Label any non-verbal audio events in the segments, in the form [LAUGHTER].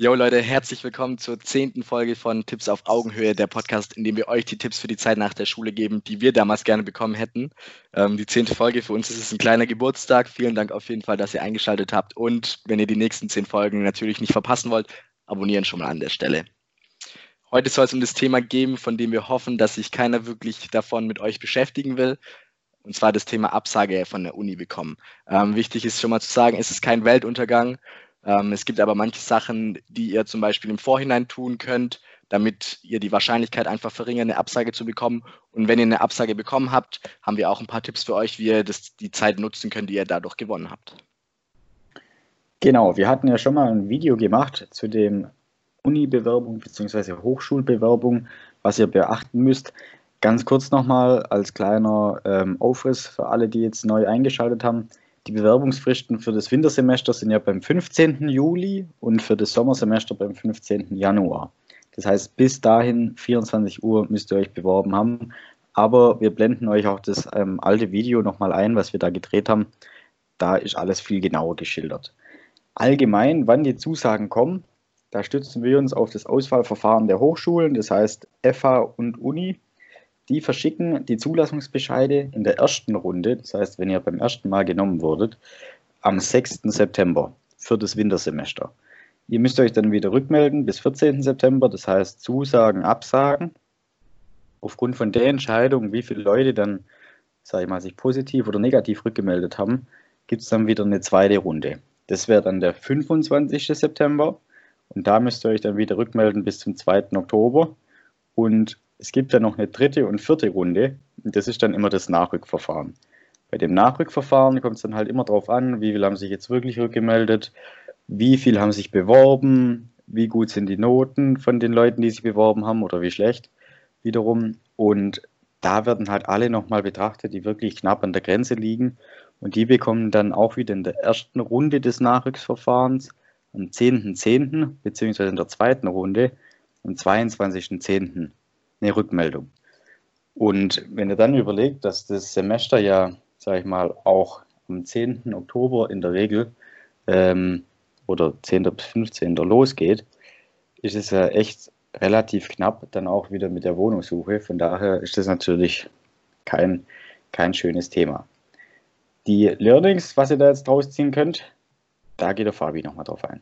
Jo Leute, herzlich willkommen zur zehnten Folge von Tipps auf Augenhöhe, der Podcast, in dem wir euch die Tipps für die Zeit nach der Schule geben, die wir damals gerne bekommen hätten. Ähm, die zehnte Folge für uns ist es ein kleiner Geburtstag. Vielen Dank auf jeden Fall, dass ihr eingeschaltet habt. Und wenn ihr die nächsten zehn Folgen natürlich nicht verpassen wollt, abonnieren schon mal an der Stelle. Heute soll es um das Thema gehen, von dem wir hoffen, dass sich keiner wirklich davon mit euch beschäftigen will. Und zwar das Thema Absage von der Uni bekommen. Ähm, wichtig ist schon mal zu sagen, es ist kein Weltuntergang. Ähm, es gibt aber manche Sachen, die ihr zum Beispiel im Vorhinein tun könnt, damit ihr die Wahrscheinlichkeit einfach verringert, eine Absage zu bekommen. Und wenn ihr eine Absage bekommen habt, haben wir auch ein paar Tipps für euch, wie ihr das, die Zeit nutzen könnt, die ihr dadurch gewonnen habt. Genau, wir hatten ja schon mal ein Video gemacht zu dem Uni-Bewerbung bzw. Hochschulbewerbung, was ihr beachten müsst. Ganz kurz nochmal als kleiner ähm, Aufriss für alle, die jetzt neu eingeschaltet haben. Die Bewerbungsfristen für das Wintersemester sind ja beim 15. Juli und für das Sommersemester beim 15. Januar. Das heißt, bis dahin 24 Uhr müsst ihr euch beworben haben. Aber wir blenden euch auch das ähm, alte Video nochmal ein, was wir da gedreht haben. Da ist alles viel genauer geschildert. Allgemein, wann die Zusagen kommen, da stützen wir uns auf das Auswahlverfahren der Hochschulen, das heißt FH und Uni. Die verschicken die Zulassungsbescheide in der ersten Runde, das heißt, wenn ihr beim ersten Mal genommen wurdet, am 6. September für das Wintersemester. Ihr müsst euch dann wieder rückmelden bis 14. September, das heißt Zusagen, Absagen. Aufgrund von der Entscheidung, wie viele Leute dann, sage ich mal, sich positiv oder negativ rückgemeldet haben, gibt es dann wieder eine zweite Runde. Das wäre dann der 25. September und da müsst ihr euch dann wieder rückmelden bis zum 2. Oktober. Und es gibt ja noch eine dritte und vierte Runde. Und das ist dann immer das Nachrückverfahren. Bei dem Nachrückverfahren kommt es dann halt immer darauf an, wie viele haben sich jetzt wirklich rückgemeldet, wie viele haben sich beworben, wie gut sind die Noten von den Leuten, die sich beworben haben oder wie schlecht wiederum. Und da werden halt alle nochmal betrachtet, die wirklich knapp an der Grenze liegen. Und die bekommen dann auch wieder in der ersten Runde des Nachrücksverfahrens am 10.10. .10., beziehungsweise in der zweiten Runde am 22.10 eine Rückmeldung. Und wenn ihr dann überlegt, dass das Semester ja, sage ich mal, auch am 10. Oktober in der Regel ähm, oder 10. bis 15. losgeht, ist es ja echt relativ knapp dann auch wieder mit der Wohnungssuche. Von daher ist das natürlich kein, kein schönes Thema. Die Learnings, was ihr da jetzt draus ziehen könnt, da geht der Fabi nochmal drauf ein.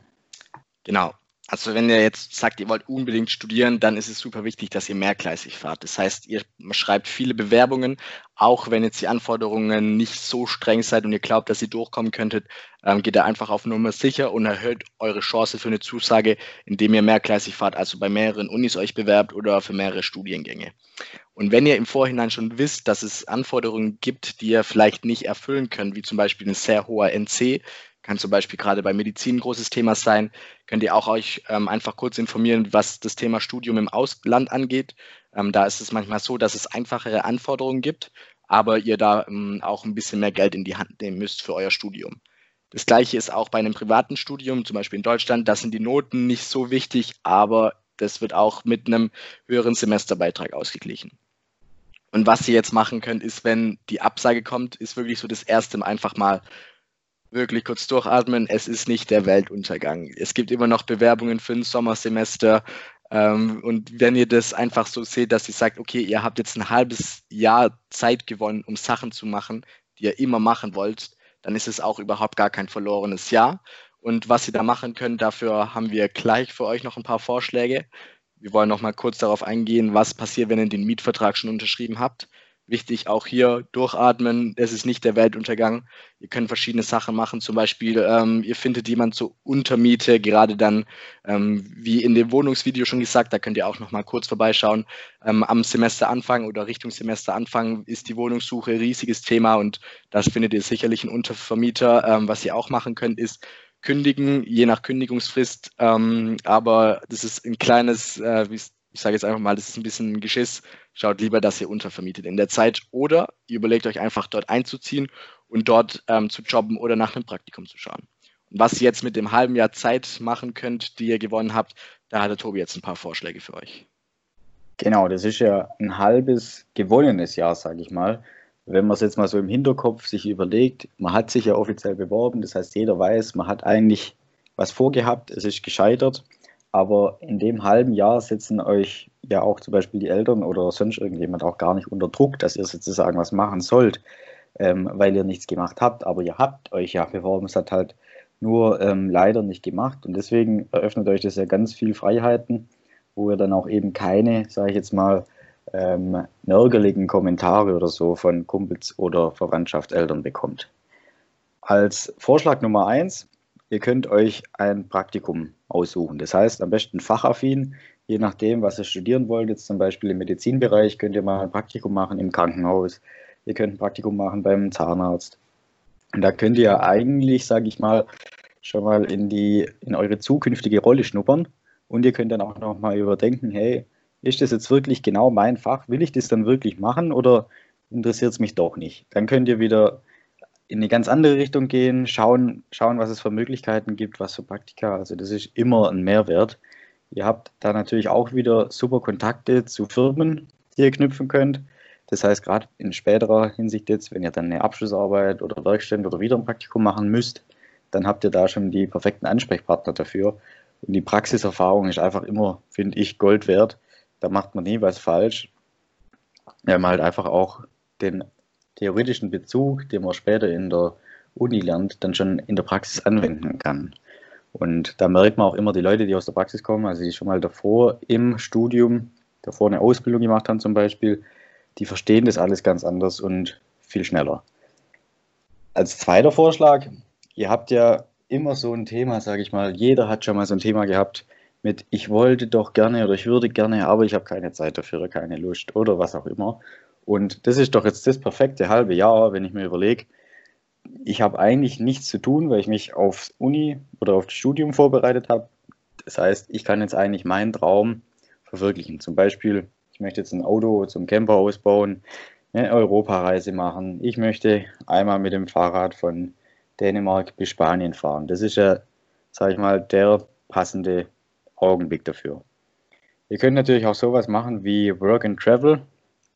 Genau. Also wenn ihr jetzt sagt, ihr wollt unbedingt studieren, dann ist es super wichtig, dass ihr mehrgleisig fahrt. Das heißt, ihr schreibt viele Bewerbungen, auch wenn jetzt die Anforderungen nicht so streng seid und ihr glaubt, dass ihr durchkommen könntet, ähm, geht ihr einfach auf Nummer sicher und erhöht eure Chance für eine Zusage, indem ihr mehrgleisig fahrt, also bei mehreren Unis euch bewerbt oder für mehrere Studiengänge. Und wenn ihr im Vorhinein schon wisst, dass es Anforderungen gibt, die ihr vielleicht nicht erfüllen könnt, wie zum Beispiel ein sehr hoher NC, kann zum Beispiel gerade bei Medizin ein großes Thema sein. Könnt ihr auch euch ähm, einfach kurz informieren, was das Thema Studium im Ausland angeht. Ähm, da ist es manchmal so, dass es einfachere Anforderungen gibt, aber ihr da ähm, auch ein bisschen mehr Geld in die Hand nehmen müsst für euer Studium. Das gleiche ist auch bei einem privaten Studium, zum Beispiel in Deutschland. Da sind die Noten nicht so wichtig, aber das wird auch mit einem höheren Semesterbeitrag ausgeglichen. Und was ihr jetzt machen könnt, ist, wenn die Absage kommt, ist wirklich so das erste einfach mal wirklich kurz durchatmen. Es ist nicht der Weltuntergang. Es gibt immer noch Bewerbungen für ein Sommersemester. Ähm, und wenn ihr das einfach so seht, dass ihr sagt, okay, ihr habt jetzt ein halbes Jahr Zeit gewonnen, um Sachen zu machen, die ihr immer machen wollt, dann ist es auch überhaupt gar kein verlorenes Jahr. Und was ihr da machen könnt, dafür haben wir gleich für euch noch ein paar Vorschläge. Wir wollen noch mal kurz darauf eingehen, was passiert, wenn ihr den Mietvertrag schon unterschrieben habt. Wichtig auch hier durchatmen. Es ist nicht der Weltuntergang. Ihr könnt verschiedene Sachen machen. Zum Beispiel, ähm, ihr findet jemand zur Untermiete, gerade dann, ähm, wie in dem Wohnungsvideo schon gesagt, da könnt ihr auch noch mal kurz vorbeischauen. Ähm, am Semesteranfang oder Richtung Semesteranfang ist die Wohnungssuche ein riesiges Thema und das findet ihr sicherlich einen Untervermieter. Ähm, was ihr auch machen könnt, ist kündigen, je nach Kündigungsfrist. Ähm, aber das ist ein kleines, äh, wie ich sage jetzt einfach mal, das ist ein bisschen Geschiss. Schaut lieber, dass ihr untervermietet in der Zeit oder ihr überlegt euch einfach dort einzuziehen und dort ähm, zu jobben oder nach einem Praktikum zu schauen. Und was ihr jetzt mit dem halben Jahr Zeit machen könnt, die ihr gewonnen habt, da hat der Tobi jetzt ein paar Vorschläge für euch. Genau, das ist ja ein halbes gewonnenes Jahr, sage ich mal. Wenn man es jetzt mal so im Hinterkopf sich überlegt, man hat sich ja offiziell beworben, das heißt, jeder weiß, man hat eigentlich was vorgehabt, es ist gescheitert Aber in dem halben Jahr setzen euch ja auch zum Beispiel die Eltern oder sonst irgendjemand auch gar nicht unter Druck, dass ihr sozusagen was machen sollt, ähm, weil ihr nichts gemacht habt. Aber ihr habt euch ja beworben, es hat halt nur ähm, leider nicht gemacht. Und deswegen eröffnet euch das ja ganz viel Freiheiten, wo ihr dann auch eben keine, sage ich jetzt mal, ähm, nörgeligen Kommentare oder so von Kumpels oder Verwandtschaft, Eltern bekommt. Als Vorschlag Nummer eins, ihr könnt euch ein Praktikum aussuchen. Das heißt, am besten fachaffin, je nachdem, was ihr studieren wollt. Jetzt zum Beispiel im Medizinbereich könnt ihr mal ein Praktikum machen im Krankenhaus. Ihr könnt ein Praktikum machen beim Zahnarzt. Und da könnt ihr eigentlich, sage ich mal, schon mal in die in eure zukünftige Rolle schnuppern und ihr könnt dann auch noch mal überdenken, hey, ist das jetzt wirklich genau mein Fach? Will ich das dann wirklich machen oder interessiert es mich doch nicht? Dann könnt ihr wieder in eine ganz andere Richtung gehen, schauen, schauen, was es für Möglichkeiten gibt, was für Praktika. Also das ist immer ein Mehrwert. Ihr habt da natürlich auch wieder super Kontakte zu Firmen, die ihr knüpfen könnt. Das heißt, gerade in späterer Hinsicht jetzt, wenn ihr dann eine Abschlussarbeit oder Werkstände oder wieder ein Praktikum machen müsst, dann habt ihr da schon die perfekten Ansprechpartner dafür. Und die Praxiserfahrung ist einfach immer, finde ich, Gold wert. Da macht man nie was falsch. Wir haben halt einfach auch den theoretischen Bezug, den man später in der Uni lernt, dann schon in der Praxis anwenden kann. Und da merkt man auch immer die Leute, die aus der Praxis kommen, also die schon mal davor im Studium, davor eine Ausbildung gemacht haben zum Beispiel, die verstehen das alles ganz anders und viel schneller. Als zweiter Vorschlag, ihr habt ja immer so ein Thema, sage ich mal, jeder hat schon mal so ein Thema gehabt mit, ich wollte doch gerne oder ich würde gerne, aber ich habe keine Zeit dafür oder keine Lust oder was auch immer. Und das ist doch jetzt das perfekte halbe Jahr, wenn ich mir überlege, ich habe eigentlich nichts zu tun, weil ich mich aufs Uni oder auf das Studium vorbereitet habe. Das heißt, ich kann jetzt eigentlich meinen Traum verwirklichen. Zum Beispiel, ich möchte jetzt ein Auto zum Camper ausbauen, eine Europareise machen. Ich möchte einmal mit dem Fahrrad von Dänemark bis Spanien fahren. Das ist ja, sage ich mal, der passende Augenblick dafür. Ihr könnt natürlich auch sowas machen wie Work and Travel.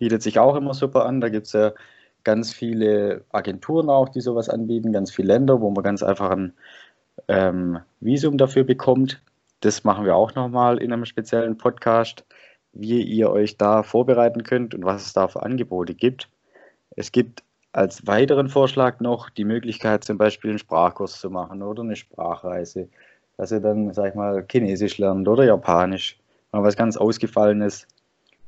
Bietet sich auch immer super an. Da gibt es ja ganz viele Agenturen auch, die sowas anbieten, ganz viele Länder, wo man ganz einfach ein ähm, Visum dafür bekommt. Das machen wir auch nochmal in einem speziellen Podcast, wie ihr euch da vorbereiten könnt und was es da für Angebote gibt. Es gibt als weiteren Vorschlag noch die Möglichkeit, zum Beispiel einen Sprachkurs zu machen oder eine Sprachreise, dass ihr dann, sag ich mal, Chinesisch lernt oder Japanisch, mal was ganz Ausgefallenes.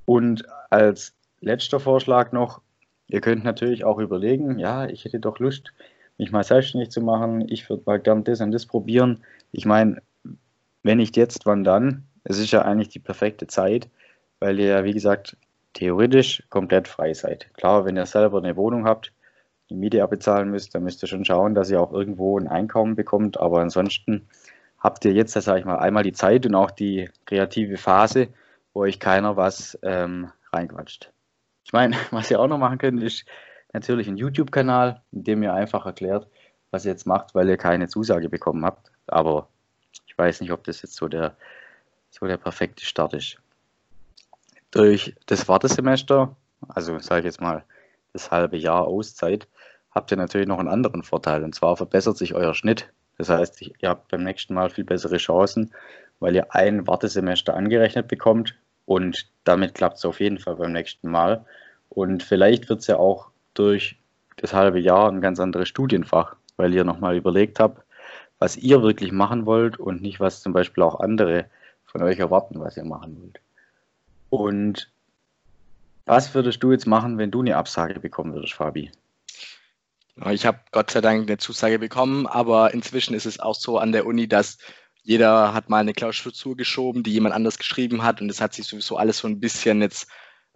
Und als letzter Vorschlag noch, ihr könnt natürlich auch überlegen, ja, ich hätte doch Lust, mich mal selbstständig zu machen, ich würde mal gern das und das probieren. Ich meine, wenn nicht jetzt, wann dann? Es ist ja eigentlich die perfekte Zeit, weil ihr ja, wie gesagt, theoretisch komplett frei seid. Klar, wenn ihr selber eine Wohnung habt, die Miete abbezahlen müsst, dann müsst ihr schon schauen, dass ihr auch irgendwo ein Einkommen bekommt. Aber ansonsten habt ihr jetzt, sage ich mal, einmal die Zeit und auch die kreative Phase, wo euch keiner was ähm, reinquatscht. Ich meine, [LAUGHS] was ihr auch noch machen könnt, ist natürlich ein YouTube-Kanal, in dem ihr einfach erklärt, was ihr jetzt macht, weil ihr keine Zusage bekommen habt. Aber ich weiß nicht, ob das jetzt so der, so der perfekte Start ist. Durch das Wartesemester, also sage ich jetzt mal das halbe Jahr Auszeit, habt ihr natürlich noch einen anderen Vorteil. Und zwar verbessert sich euer Schnitt. Das heißt, ihr habt beim nächsten Mal viel bessere Chancen, weil ihr ein Wartesemester angerechnet bekommt. Und damit klappt es auf jeden Fall beim nächsten Mal. Und vielleicht wird es ja auch durch das halbe Jahr ein ganz anderes Studienfach, weil ihr nochmal überlegt habt, was ihr wirklich machen wollt und nicht, was zum Beispiel auch andere von euch erwarten, was ihr machen wollt. Und was würdest du jetzt machen, wenn du eine Absage bekommen würdest, Fabi? Ich habe Gott sei Dank eine Zusage bekommen, aber inzwischen ist es auch so an der Uni, dass jeder hat mal eine Klausur geschoben, die jemand anders geschrieben hat und es hat sich sowieso alles so ein bisschen jetzt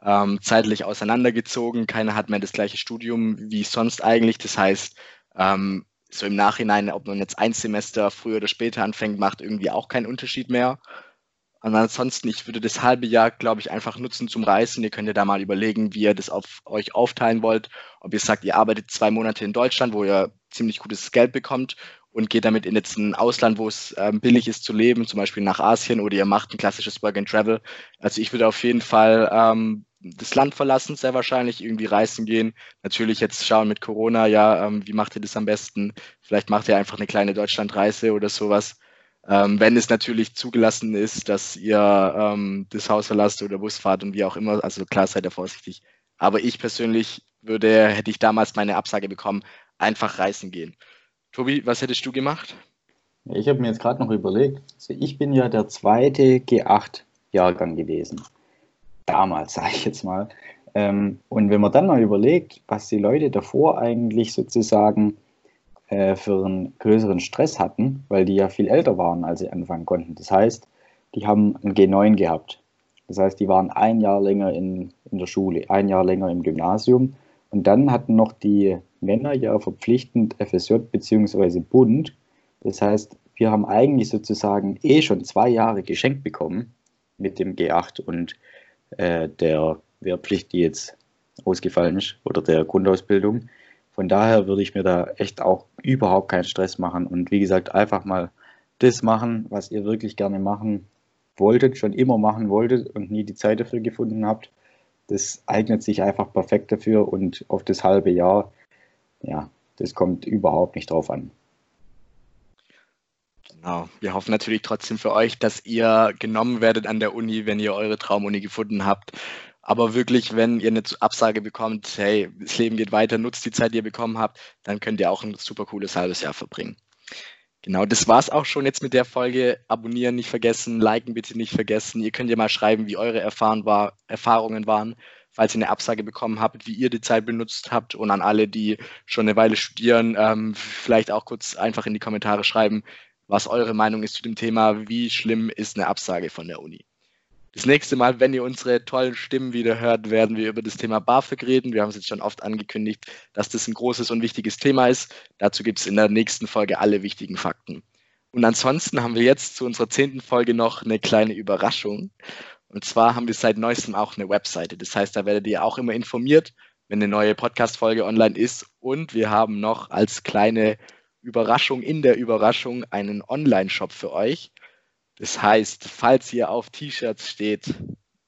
ähm, zeitlich auseinandergezogen. Keiner hat mehr das gleiche Studium wie sonst eigentlich. Das heißt, ähm, so im Nachhinein, ob man jetzt ein Semester früher oder später anfängt, macht irgendwie auch keinen Unterschied mehr. Und ansonsten, ich würde das halbe Jahr, glaube ich, einfach nutzen zum Reisen. Ihr könnt ja da mal überlegen, wie ihr das auf euch aufteilen wollt. Ob ihr sagt, ihr arbeitet zwei Monate in Deutschland, wo ihr ziemlich gutes Geld bekommt und geht damit in jetzt ein Ausland, wo es ähm, billig ist zu leben, zum Beispiel nach Asien oder ihr macht ein klassisches Work and Travel. Also ich würde auf jeden Fall ähm, das Land verlassen, sehr wahrscheinlich irgendwie reisen gehen. Natürlich jetzt schauen mit Corona, ja, ähm, wie macht ihr das am besten? Vielleicht macht ihr einfach eine kleine Deutschlandreise oder sowas. Ähm, wenn es natürlich zugelassen ist, dass ihr ähm, das Haus verlasst oder Bus fahrt und wie auch immer, also klar seid ihr vorsichtig. Aber ich persönlich würde, hätte ich damals meine Absage bekommen, einfach reisen gehen. Tobi, was hättest du gemacht? Ich habe mir jetzt gerade noch überlegt, also ich bin ja der zweite G8-Jahrgang gewesen. Damals, [LAUGHS] sage ich jetzt mal. Ähm, und wenn man dann mal überlegt, was die Leute davor eigentlich sozusagen äh, für einen größeren Stress hatten, weil die ja viel älter waren, als sie anfangen konnten. Das heißt, die haben ein G9 gehabt. Das heißt, die waren ein Jahr länger in, in der Schule, ein Jahr länger im Gymnasium. Und dann hatten noch die Männer ja verpflichtend FSJ bzw. Bund. Das heißt, wir haben eigentlich sozusagen eh schon zwei Jahre geschenkt bekommen mit dem G8 und äh, der Wehrpflicht, die jetzt ausgefallen ist, oder der Grundausbildung. Von daher würde ich mir da echt auch überhaupt keinen Stress machen und wie gesagt, einfach mal das machen, was ihr wirklich gerne machen wolltet, schon immer machen wolltet und nie die Zeit dafür gefunden habt. Das eignet sich einfach perfekt dafür und auf das halbe Jahr, ja, das kommt überhaupt nicht drauf an. Genau. Wir hoffen natürlich trotzdem für euch, dass ihr genommen werdet an der Uni, wenn ihr eure Traumuni gefunden habt. Aber wirklich, wenn ihr eine Absage bekommt, hey, das Leben geht weiter, nutzt die Zeit, die ihr bekommen habt, dann könnt ihr auch ein super cooles halbes Jahr verbringen. Genau, das war's auch schon jetzt mit der Folge. Abonnieren nicht vergessen, liken bitte nicht vergessen. Ihr könnt ja mal schreiben, wie eure Erfahren war, Erfahrungen waren, falls ihr eine Absage bekommen habt, wie ihr die Zeit benutzt habt und an alle, die schon eine Weile studieren, ähm, vielleicht auch kurz einfach in die Kommentare schreiben, was eure Meinung ist zu dem Thema, wie schlimm ist eine Absage von der Uni. Das nächste Mal, wenn ihr unsere tollen Stimmen wieder hört, werden wir über das Thema BAföG reden. Wir haben es jetzt schon oft angekündigt, dass das ein großes und wichtiges Thema ist. Dazu gibt es in der nächsten Folge alle wichtigen Fakten. Und ansonsten haben wir jetzt zu unserer zehnten Folge noch eine kleine Überraschung. Und zwar haben wir seit neuestem auch eine Webseite. Das heißt, da werdet ihr auch immer informiert, wenn eine neue Podcast-Folge online ist. Und wir haben noch als kleine Überraschung in der Überraschung einen Online-Shop für euch. Das heißt, falls ihr auf T-Shirts steht,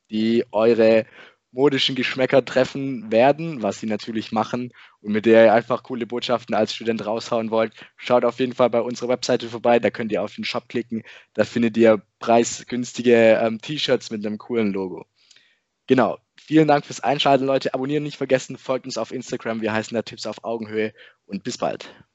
die eure modischen Geschmäcker treffen werden, was sie natürlich machen und mit der ihr einfach coole Botschaften als Student raushauen wollt, schaut auf jeden Fall bei unserer Webseite vorbei. Da könnt ihr auf den Shop klicken. Da findet ihr preisgünstige ähm, T-Shirts mit einem coolen Logo. Genau. Vielen Dank fürs Einschalten, Leute. Abonnieren nicht vergessen, folgt uns auf Instagram. Wir heißen da Tipps auf Augenhöhe und bis bald.